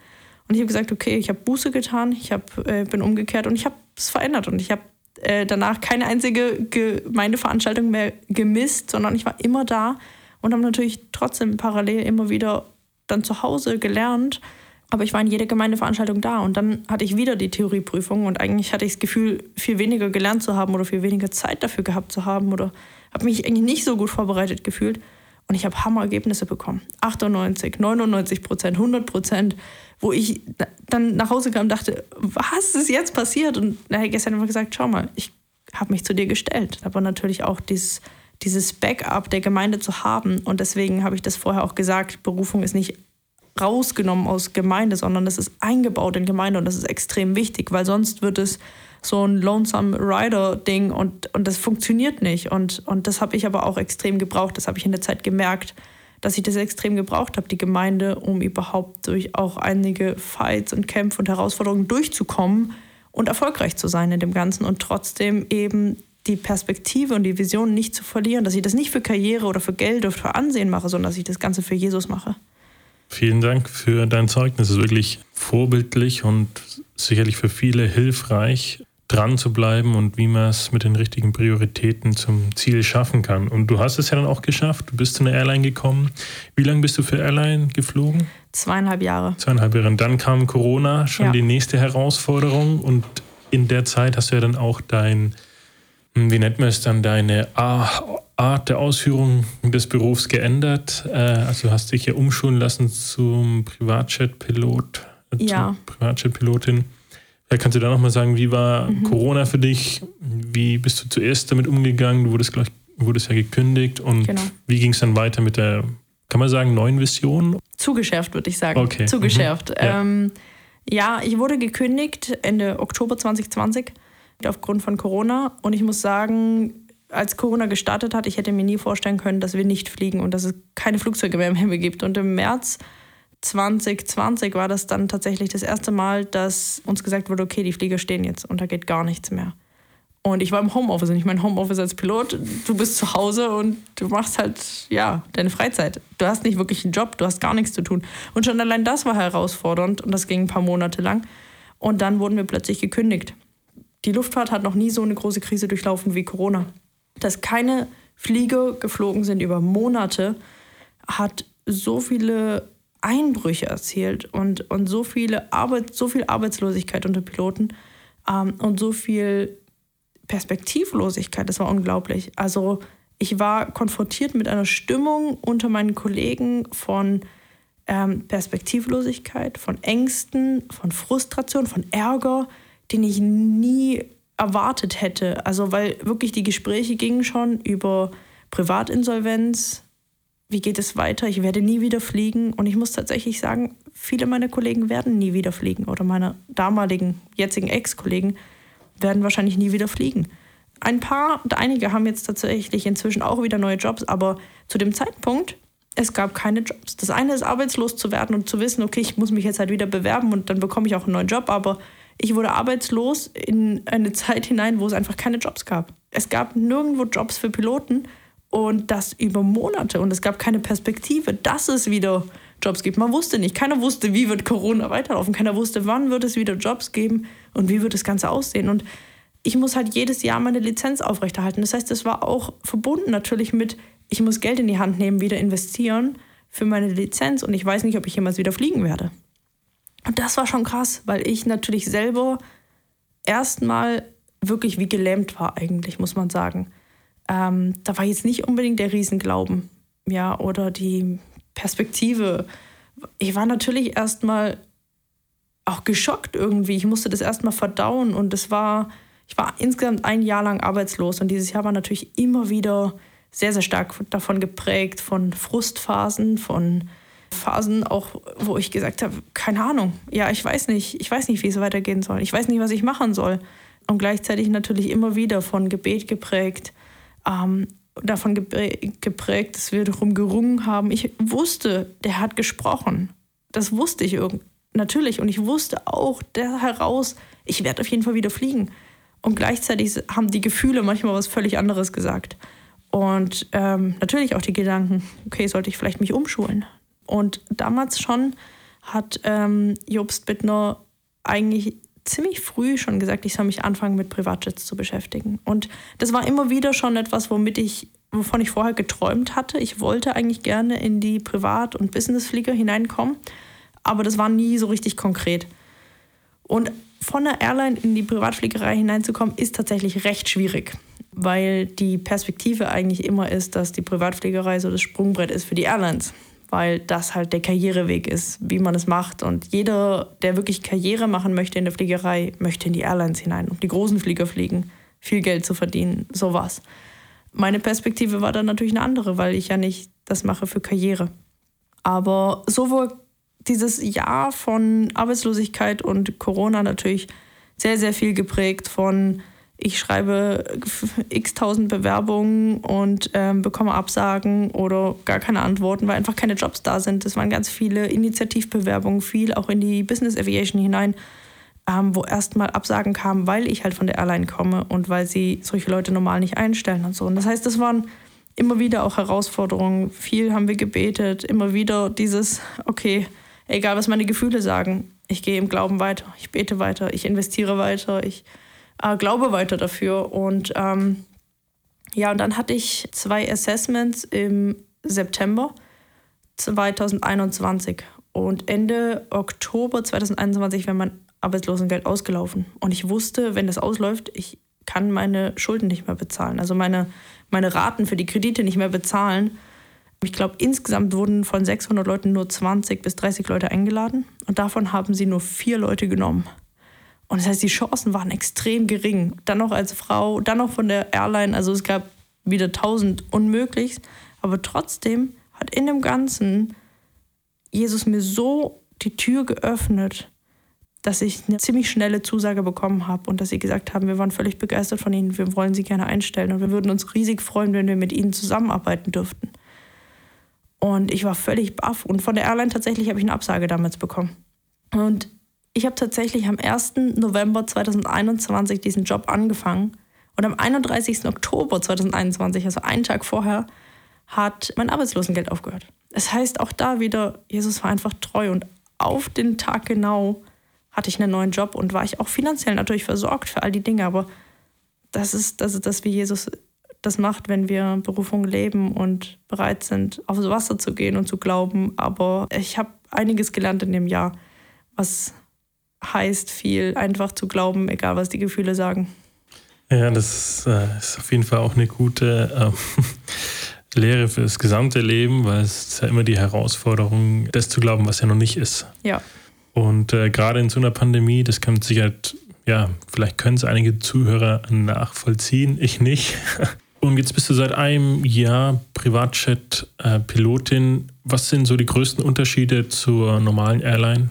und ich habe gesagt, okay, ich habe Buße getan, ich hab, äh, bin umgekehrt und ich habe es verändert. Und ich habe äh, danach keine einzige Gemeindeveranstaltung mehr gemisst, sondern ich war immer da und habe natürlich trotzdem parallel immer wieder dann zu Hause gelernt. Aber ich war in jeder Gemeindeveranstaltung da und dann hatte ich wieder die Theorieprüfung und eigentlich hatte ich das Gefühl, viel weniger gelernt zu haben oder viel weniger Zeit dafür gehabt zu haben oder habe mich eigentlich nicht so gut vorbereitet gefühlt. Und ich habe Hammerergebnisse bekommen. 98, 99 Prozent, 100 Prozent, wo ich dann nach Hause kam und dachte, was ist jetzt passiert? Und na, gestern immer gesagt, schau mal, ich habe mich zu dir gestellt. Aber natürlich auch dieses, dieses Backup der Gemeinde zu haben. Und deswegen habe ich das vorher auch gesagt, Berufung ist nicht rausgenommen aus Gemeinde, sondern das ist eingebaut in Gemeinde und das ist extrem wichtig, weil sonst wird es so ein Lonesome Rider-Ding und, und das funktioniert nicht. Und, und das habe ich aber auch extrem gebraucht. Das habe ich in der Zeit gemerkt, dass ich das extrem gebraucht habe, die Gemeinde, um überhaupt durch auch einige Fights und Kämpfe und Herausforderungen durchzukommen und erfolgreich zu sein in dem Ganzen und trotzdem eben die Perspektive und die Vision nicht zu verlieren, dass ich das nicht für Karriere oder für Geld oder für Ansehen mache, sondern dass ich das Ganze für Jesus mache. Vielen Dank für dein Zeugnis. Es ist wirklich vorbildlich und sicherlich für viele hilfreich, dran zu bleiben und wie man es mit den richtigen Prioritäten zum Ziel schaffen kann. Und du hast es ja dann auch geschafft. Du bist zu einer Airline gekommen. Wie lange bist du für Airline geflogen? Zweieinhalb Jahre. Zweieinhalb Jahre. Und dann kam Corona, schon ja. die nächste Herausforderung. Und in der Zeit hast du ja dann auch dein, hm, wie nennt man es dann, deine Art der Ausführung des Berufs geändert. Äh, also hast dich ja umschulen lassen zum Privatjet-Pilot. Äh, ja. Privatjet-Pilotin. Kannst du da nochmal sagen, wie war mhm. Corona für dich? Wie bist du zuerst damit umgegangen? Du wurdest, gleich, wurdest ja gekündigt und genau. wie ging es dann weiter mit der, kann man sagen, neuen Vision? Zugeschärft, würde ich sagen. Okay. Zugeschärft. Mhm. Ja. Ähm, ja, ich wurde gekündigt Ende Oktober 2020 aufgrund von Corona und ich muss sagen, als Corona gestartet hat, ich hätte mir nie vorstellen können, dass wir nicht fliegen und dass es keine Flugzeuge mehr im Himmel gibt. Und im März 2020 war das dann tatsächlich das erste Mal, dass uns gesagt wurde, okay, die Flieger stehen jetzt und da geht gar nichts mehr. Und ich war im Homeoffice und ich meine Homeoffice als Pilot, du bist zu Hause und du machst halt, ja, deine Freizeit. Du hast nicht wirklich einen Job, du hast gar nichts zu tun. Und schon allein das war herausfordernd und das ging ein paar Monate lang. Und dann wurden wir plötzlich gekündigt. Die Luftfahrt hat noch nie so eine große Krise durchlaufen wie Corona. Dass keine Flieger geflogen sind über Monate, hat so viele Einbrüche erzielt und, und so, viele Arbeit, so viel Arbeitslosigkeit unter Piloten ähm, und so viel Perspektivlosigkeit. Das war unglaublich. Also ich war konfrontiert mit einer Stimmung unter meinen Kollegen von ähm, Perspektivlosigkeit, von Ängsten, von Frustration, von Ärger, den ich nie erwartet hätte. Also weil wirklich die Gespräche gingen schon über Privatinsolvenz, wie geht es weiter? Ich werde nie wieder fliegen. Und ich muss tatsächlich sagen, viele meiner Kollegen werden nie wieder fliegen oder meine damaligen, jetzigen Ex-Kollegen werden wahrscheinlich nie wieder fliegen. Ein paar und einige haben jetzt tatsächlich inzwischen auch wieder neue Jobs, aber zu dem Zeitpunkt, es gab keine Jobs. Das eine ist arbeitslos zu werden und zu wissen, okay, ich muss mich jetzt halt wieder bewerben und dann bekomme ich auch einen neuen Job, aber ich wurde arbeitslos in eine Zeit hinein, wo es einfach keine Jobs gab. Es gab nirgendwo Jobs für Piloten und das über Monate und es gab keine Perspektive, dass es wieder Jobs gibt. Man wusste nicht, keiner wusste, wie wird Corona weiterlaufen, keiner wusste, wann wird es wieder Jobs geben und wie wird das Ganze aussehen. Und ich muss halt jedes Jahr meine Lizenz aufrechterhalten. Das heißt, es war auch verbunden natürlich mit, ich muss Geld in die Hand nehmen, wieder investieren für meine Lizenz und ich weiß nicht, ob ich jemals wieder fliegen werde. Und das war schon krass, weil ich natürlich selber erstmal wirklich wie gelähmt war, eigentlich, muss man sagen. Ähm, da war jetzt nicht unbedingt der Riesenglauben, ja, oder die Perspektive. Ich war natürlich erstmal auch geschockt irgendwie. Ich musste das erstmal verdauen und es war, ich war insgesamt ein Jahr lang arbeitslos und dieses Jahr war natürlich immer wieder sehr, sehr stark davon geprägt, von Frustphasen, von Phasen auch, wo ich gesagt habe, keine Ahnung, ja, ich weiß nicht, ich weiß nicht, wie es weitergehen soll. Ich weiß nicht, was ich machen soll. Und gleichzeitig natürlich immer wieder von Gebet geprägt, ähm, davon geprägt, dass wir darum gerungen haben. Ich wusste, der hat gesprochen. Das wusste ich irgendwie. Natürlich. Und ich wusste auch der heraus, ich werde auf jeden Fall wieder fliegen. Und gleichzeitig haben die Gefühle manchmal was völlig anderes gesagt. Und ähm, natürlich auch die Gedanken, okay, sollte ich vielleicht mich umschulen? Und damals schon hat ähm, Jobst Bittner eigentlich ziemlich früh schon gesagt, ich soll mich anfangen mit Privatjets zu beschäftigen. Und das war immer wieder schon etwas, womit ich, wovon ich vorher geträumt hatte. Ich wollte eigentlich gerne in die Privat- und Businessflieger hineinkommen, aber das war nie so richtig konkret. Und von der Airline in die Privatfliegerei hineinzukommen, ist tatsächlich recht schwierig, weil die Perspektive eigentlich immer ist, dass die Privatfliegerei so das Sprungbrett ist für die Airlines weil das halt der Karriereweg ist, wie man es macht. Und jeder, der wirklich Karriere machen möchte in der Fliegerei, möchte in die Airlines hinein und die großen Flieger fliegen, viel Geld zu verdienen, sowas. Meine Perspektive war dann natürlich eine andere, weil ich ja nicht das mache für Karriere. Aber sowohl dieses Jahr von Arbeitslosigkeit und Corona natürlich sehr, sehr viel geprägt von ich schreibe x tausend Bewerbungen und ähm, bekomme Absagen oder gar keine Antworten, weil einfach keine Jobs da sind. Es waren ganz viele Initiativbewerbungen, viel auch in die Business Aviation hinein, ähm, wo erstmal Absagen kamen, weil ich halt von der Airline komme und weil sie solche Leute normal nicht einstellen und so. Und das heißt, das waren immer wieder auch Herausforderungen. Viel haben wir gebetet, immer wieder dieses, okay, egal was meine Gefühle sagen, ich gehe im Glauben weiter, ich bete weiter, ich investiere weiter, ich äh, glaube weiter dafür. Und ähm, ja, und dann hatte ich zwei Assessments im September 2021 und Ende Oktober 2021 wäre mein Arbeitslosengeld ausgelaufen. Und ich wusste, wenn das ausläuft, ich kann meine Schulden nicht mehr bezahlen, also meine, meine Raten für die Kredite nicht mehr bezahlen. Ich glaube, insgesamt wurden von 600 Leuten nur 20 bis 30 Leute eingeladen und davon haben sie nur vier Leute genommen. Und das heißt, die Chancen waren extrem gering. Dann noch als Frau, dann noch von der Airline. Also es gab wieder tausend unmöglich. Aber trotzdem hat in dem Ganzen Jesus mir so die Tür geöffnet, dass ich eine ziemlich schnelle Zusage bekommen habe und dass sie gesagt haben, wir waren völlig begeistert von Ihnen, wir wollen Sie gerne einstellen und wir würden uns riesig freuen, wenn wir mit Ihnen zusammenarbeiten dürften. Und ich war völlig baff und von der Airline tatsächlich habe ich eine Absage damals bekommen. Und ich habe tatsächlich am 1. November 2021 diesen Job angefangen und am 31. Oktober 2021, also einen Tag vorher, hat mein Arbeitslosengeld aufgehört. Es das heißt auch da wieder, Jesus war einfach treu und auf den Tag genau hatte ich einen neuen Job und war ich auch finanziell natürlich versorgt für all die Dinge, aber das ist das, ist das wie Jesus das macht, wenn wir Berufung leben und bereit sind, aufs Wasser zu gehen und zu glauben. Aber ich habe einiges gelernt in dem Jahr, was heißt viel, einfach zu glauben, egal was die Gefühle sagen. Ja, das äh, ist auf jeden Fall auch eine gute äh, Lehre für das gesamte Leben, weil es ist ja immer die Herausforderung, das zu glauben, was ja noch nicht ist. Ja. Und äh, gerade in so einer Pandemie, das kann sicher, ja, vielleicht können es einige Zuhörer nachvollziehen, ich nicht. Und jetzt bist du seit einem Jahr Privatjet-Pilotin. Äh, was sind so die größten Unterschiede zur normalen Airline?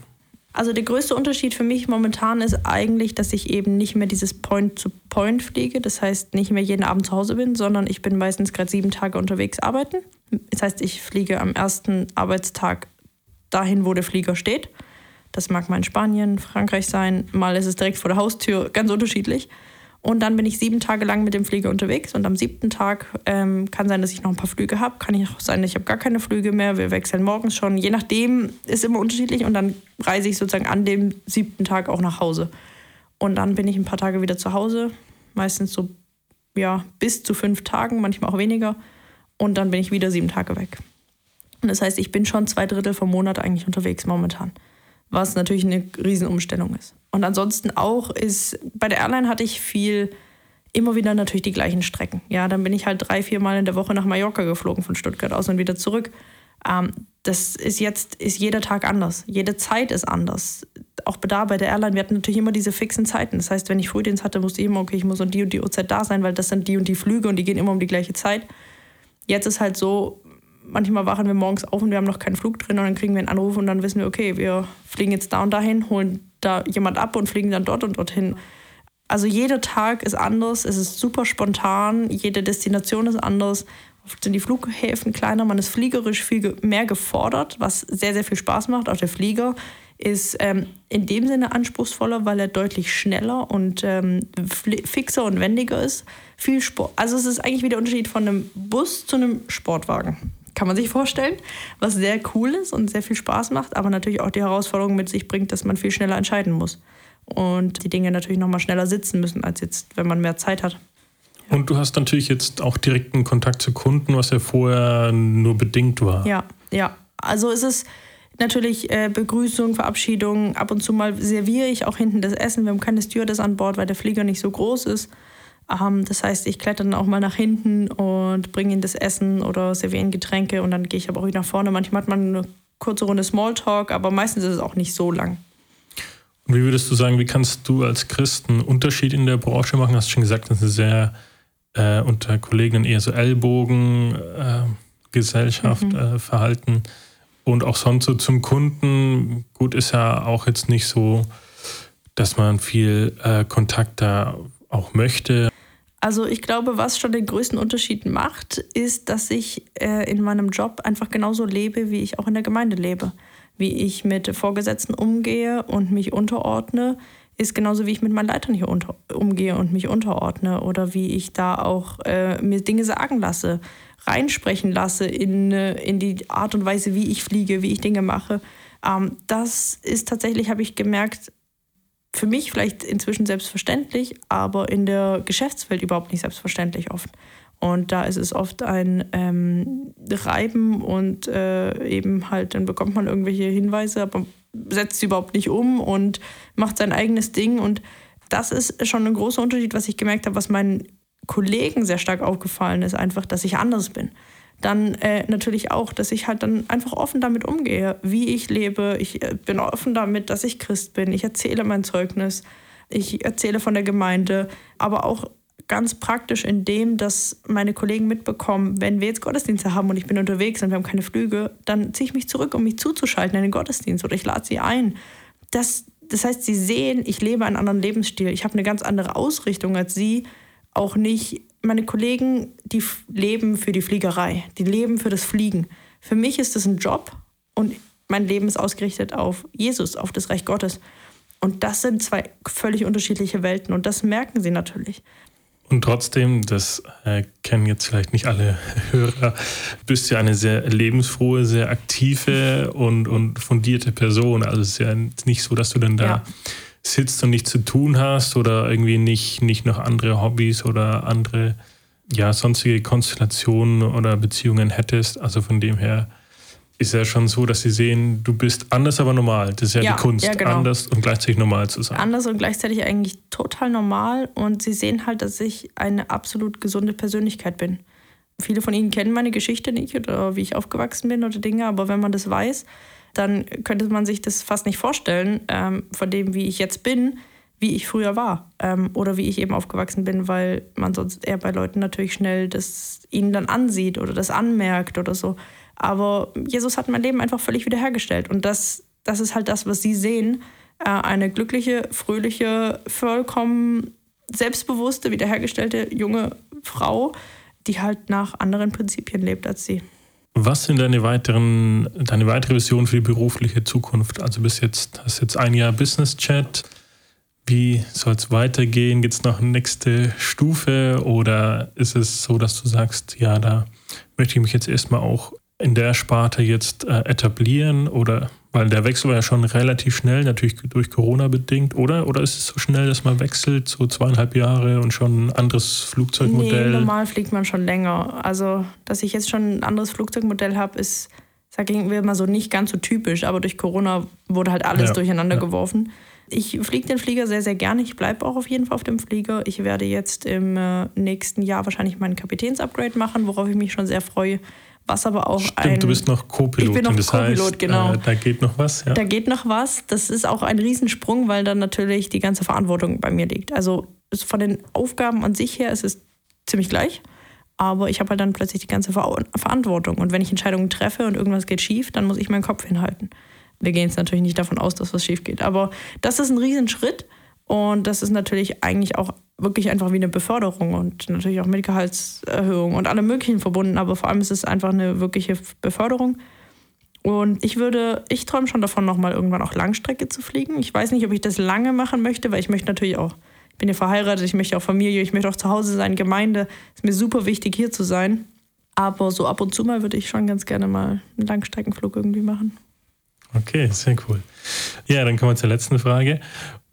Also der größte Unterschied für mich momentan ist eigentlich, dass ich eben nicht mehr dieses Point-to-Point -Point fliege. Das heißt, nicht mehr jeden Abend zu Hause bin, sondern ich bin meistens gerade sieben Tage unterwegs arbeiten. Das heißt, ich fliege am ersten Arbeitstag dahin, wo der Flieger steht. Das mag mal in Spanien, Frankreich sein, mal ist es direkt vor der Haustür, ganz unterschiedlich. Und dann bin ich sieben Tage lang mit dem Flieger unterwegs und am siebten Tag ähm, kann sein, dass ich noch ein paar Flüge habe. Kann ich auch sein, ich habe gar keine Flüge mehr. Wir wechseln morgens schon. Je nachdem ist immer unterschiedlich und dann reise ich sozusagen an dem siebten Tag auch nach Hause. Und dann bin ich ein paar Tage wieder zu Hause, meistens so ja, bis zu fünf Tagen, manchmal auch weniger. Und dann bin ich wieder sieben Tage weg. Und das heißt, ich bin schon zwei Drittel vom Monat eigentlich unterwegs momentan, was natürlich eine Riesenumstellung ist. Und ansonsten auch ist, bei der Airline hatte ich viel, immer wieder natürlich die gleichen Strecken. Ja, dann bin ich halt drei, vier Mal in der Woche nach Mallorca geflogen von Stuttgart aus und wieder zurück. Ähm, das ist jetzt, ist jeder Tag anders. Jede Zeit ist anders. Auch da bei der Airline, wir hatten natürlich immer diese fixen Zeiten. Das heißt, wenn ich Frühdienst hatte, wusste ich immer, okay, ich muss um die und die Uhrzeit da sein, weil das sind die und die Flüge und die gehen immer um die gleiche Zeit. Jetzt ist halt so, manchmal wachen wir morgens auf und wir haben noch keinen Flug drin und dann kriegen wir einen Anruf und dann wissen wir, okay, wir fliegen jetzt da und dahin, holen da jemand ab und fliegen dann dort und dorthin. Also jeder Tag ist anders, es ist super spontan, jede Destination ist anders. Oft sind die Flughäfen kleiner, man ist fliegerisch viel mehr gefordert, was sehr, sehr viel Spaß macht. Auch der Flieger ist ähm, in dem Sinne anspruchsvoller, weil er deutlich schneller und ähm, fixer und wendiger ist. Viel Sport. Also es ist eigentlich wieder der Unterschied von einem Bus zu einem Sportwagen kann man sich vorstellen, was sehr cool ist und sehr viel Spaß macht, aber natürlich auch die Herausforderung mit sich bringt, dass man viel schneller entscheiden muss und die Dinge natürlich noch mal schneller sitzen müssen, als jetzt, wenn man mehr Zeit hat. Ja. Und du hast natürlich jetzt auch direkten Kontakt zu Kunden, was ja vorher nur bedingt war. Ja, ja. Also es ist natürlich äh, Begrüßung, Verabschiedung. Ab und zu mal serviere ich auch hinten das Essen. Wir haben keine Stewardess an Bord, weil der Flieger nicht so groß ist. Ähm, das heißt, ich kletter dann auch mal nach hinten und bringe ihnen das Essen oder serviere ihnen Getränke und dann gehe ich aber auch wieder nach vorne. Manchmal hat man eine kurze Runde Smalltalk, aber meistens ist es auch nicht so lang. Und wie würdest du sagen, wie kannst du als Christ einen Unterschied in der Branche machen? Hast du schon gesagt, das ist sehr äh, unter Kollegen eher so Ellbogen, äh, mhm. äh, Verhalten und auch sonst so zum Kunden. Gut, ist ja auch jetzt nicht so, dass man viel äh, Kontakt da auch möchte. Also ich glaube, was schon den größten Unterschied macht, ist, dass ich äh, in meinem Job einfach genauso lebe, wie ich auch in der Gemeinde lebe. Wie ich mit Vorgesetzten umgehe und mich unterordne, ist genauso, wie ich mit meinen Leitern hier unter, umgehe und mich unterordne. Oder wie ich da auch äh, mir Dinge sagen lasse, reinsprechen lasse in, äh, in die Art und Weise, wie ich fliege, wie ich Dinge mache. Ähm, das ist tatsächlich, habe ich gemerkt, für mich vielleicht inzwischen selbstverständlich, aber in der Geschäftswelt überhaupt nicht selbstverständlich oft. Und da ist es oft ein ähm, Reiben und äh, eben halt, dann bekommt man irgendwelche Hinweise, aber setzt sie überhaupt nicht um und macht sein eigenes Ding. Und das ist schon ein großer Unterschied, was ich gemerkt habe, was meinen Kollegen sehr stark aufgefallen ist, einfach, dass ich anders bin dann äh, natürlich auch, dass ich halt dann einfach offen damit umgehe, wie ich lebe. Ich äh, bin offen damit, dass ich Christ bin. Ich erzähle mein Zeugnis. Ich erzähle von der Gemeinde, aber auch ganz praktisch in dem, dass meine Kollegen mitbekommen, wenn wir jetzt Gottesdienste haben und ich bin unterwegs und wir haben keine Flüge, dann ziehe ich mich zurück, um mich zuzuschalten in den Gottesdienst oder ich lade sie ein. Das, das heißt, sie sehen, ich lebe einen anderen Lebensstil. Ich habe eine ganz andere Ausrichtung als sie. Auch nicht meine Kollegen, die leben für die Fliegerei, die leben für das Fliegen. Für mich ist das ein Job und mein Leben ist ausgerichtet auf Jesus, auf das Reich Gottes. Und das sind zwei völlig unterschiedliche Welten und das merken sie natürlich. Und trotzdem, das äh, kennen jetzt vielleicht nicht alle Hörer, bist ja eine sehr lebensfrohe, sehr aktive und, und fundierte Person. Also es ist ja nicht so, dass du dann da ja sitzt und nichts zu tun hast oder irgendwie nicht, nicht noch andere Hobbys oder andere, ja, sonstige Konstellationen oder Beziehungen hättest. Also von dem her ist ja schon so, dass sie sehen, du bist anders, aber normal. Das ist ja, ja die Kunst, ja, genau. anders und gleichzeitig normal zu sein. Anders und gleichzeitig eigentlich total normal und sie sehen halt, dass ich eine absolut gesunde Persönlichkeit bin. Viele von ihnen kennen meine Geschichte nicht oder wie ich aufgewachsen bin oder Dinge, aber wenn man das weiß, dann könnte man sich das fast nicht vorstellen, ähm, von dem, wie ich jetzt bin, wie ich früher war ähm, oder wie ich eben aufgewachsen bin, weil man sonst eher bei Leuten natürlich schnell das ihnen dann ansieht oder das anmerkt oder so. Aber Jesus hat mein Leben einfach völlig wiederhergestellt und das, das ist halt das, was sie sehen. Äh, eine glückliche, fröhliche, vollkommen selbstbewusste, wiederhergestellte junge Frau, die halt nach anderen Prinzipien lebt als sie. Was sind deine weiteren, deine weitere Vision für die berufliche Zukunft? Also bis jetzt hast jetzt ein Jahr Business Chat. Wie soll es weitergehen? Gibt es noch eine nächste Stufe oder ist es so, dass du sagst, ja, da möchte ich mich jetzt erstmal auch in der Sparte jetzt äh, etablieren oder weil der Wechsel war ja schon relativ schnell, natürlich durch Corona bedingt, oder? Oder ist es so schnell, dass man wechselt, so zweieinhalb Jahre und schon ein anderes Flugzeugmodell? Nee, normal fliegt man schon länger. Also, dass ich jetzt schon ein anderes Flugzeugmodell habe, ist, sagen wir mal so, nicht ganz so typisch. Aber durch Corona wurde halt alles ja, durcheinander ja. geworfen. Ich fliege den Flieger sehr, sehr gerne. Ich bleibe auch auf jeden Fall auf dem Flieger. Ich werde jetzt im äh, nächsten Jahr wahrscheinlich meinen Kapitänsupgrade machen, worauf ich mich schon sehr freue was aber auch Stimmt, ein. Du bist noch Co-Pilot. Ich bin noch Co-Pilot, genau. Äh, da geht noch was, ja. Da geht noch was. Das ist auch ein Riesensprung, weil dann natürlich die ganze Verantwortung bei mir liegt. Also von den Aufgaben an sich her ist es ziemlich gleich. Aber ich habe halt dann plötzlich die ganze Ver Verantwortung. Und wenn ich Entscheidungen treffe und irgendwas geht schief, dann muss ich meinen Kopf hinhalten. Wir gehen jetzt natürlich nicht davon aus, dass was schief geht. Aber das ist ein Riesenschritt. Und das ist natürlich eigentlich auch wirklich einfach wie eine Beförderung und natürlich auch mit Gehaltserhöhung und allem Möglichen verbunden. Aber vor allem ist es einfach eine wirkliche Beförderung. Und ich würde, ich träume schon davon, nochmal irgendwann auch Langstrecke zu fliegen. Ich weiß nicht, ob ich das lange machen möchte, weil ich möchte natürlich auch, ich bin ja verheiratet, ich möchte auch Familie, ich möchte auch zu Hause sein, Gemeinde. Ist mir super wichtig, hier zu sein. Aber so ab und zu mal würde ich schon ganz gerne mal einen Langstreckenflug irgendwie machen. Okay, sehr cool. Ja, dann kommen wir zur letzten Frage.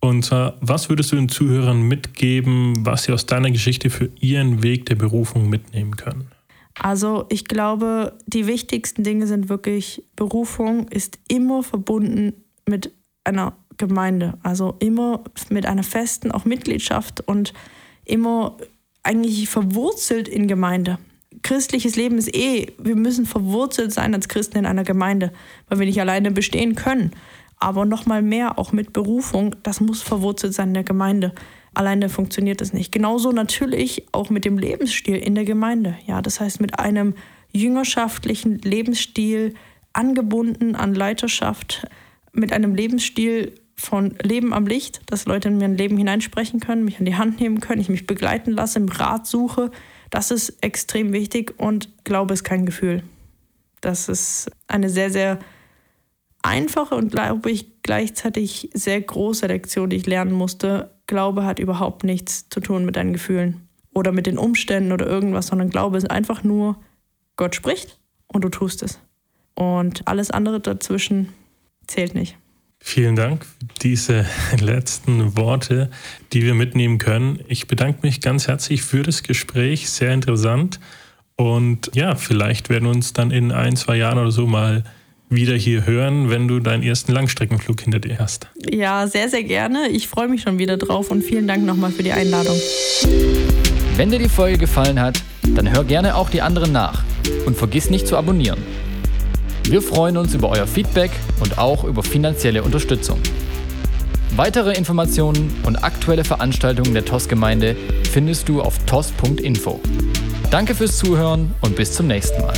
Und zwar, was würdest du den Zuhörern mitgeben, was sie aus deiner Geschichte für ihren Weg der Berufung mitnehmen können? Also ich glaube, die wichtigsten Dinge sind wirklich, Berufung ist immer verbunden mit einer Gemeinde, also immer mit einer festen auch Mitgliedschaft und immer eigentlich verwurzelt in Gemeinde. Christliches Leben ist eh, wir müssen verwurzelt sein als Christen in einer Gemeinde, weil wir nicht alleine bestehen können aber nochmal mehr auch mit Berufung, das muss verwurzelt sein in der Gemeinde. Alleine funktioniert das nicht. Genauso natürlich auch mit dem Lebensstil in der Gemeinde. Ja, das heißt mit einem jüngerschaftlichen Lebensstil angebunden an Leiterschaft, mit einem Lebensstil von Leben am Licht, dass Leute in mein Leben hineinsprechen können, mich an die Hand nehmen können, ich mich begleiten lasse, im Rat suche. Das ist extrem wichtig und Glaube ist kein Gefühl. Das ist eine sehr, sehr einfache und glaube ich gleichzeitig sehr große Lektion, die ich lernen musste. Glaube hat überhaupt nichts zu tun mit deinen Gefühlen oder mit den Umständen oder irgendwas, sondern Glaube ist einfach nur, Gott spricht und du tust es. Und alles andere dazwischen zählt nicht. Vielen Dank für diese letzten Worte, die wir mitnehmen können. Ich bedanke mich ganz herzlich für das Gespräch, sehr interessant. Und ja, vielleicht werden wir uns dann in ein, zwei Jahren oder so mal wieder hier hören, wenn du deinen ersten Langstreckenflug hinter dir hast. Ja, sehr, sehr gerne. Ich freue mich schon wieder drauf und vielen Dank nochmal für die Einladung. Wenn dir die Folge gefallen hat, dann hör gerne auch die anderen nach und vergiss nicht zu abonnieren. Wir freuen uns über euer Feedback und auch über finanzielle Unterstützung. Weitere Informationen und aktuelle Veranstaltungen der TOS-Gemeinde findest du auf tos.info. Danke fürs Zuhören und bis zum nächsten Mal.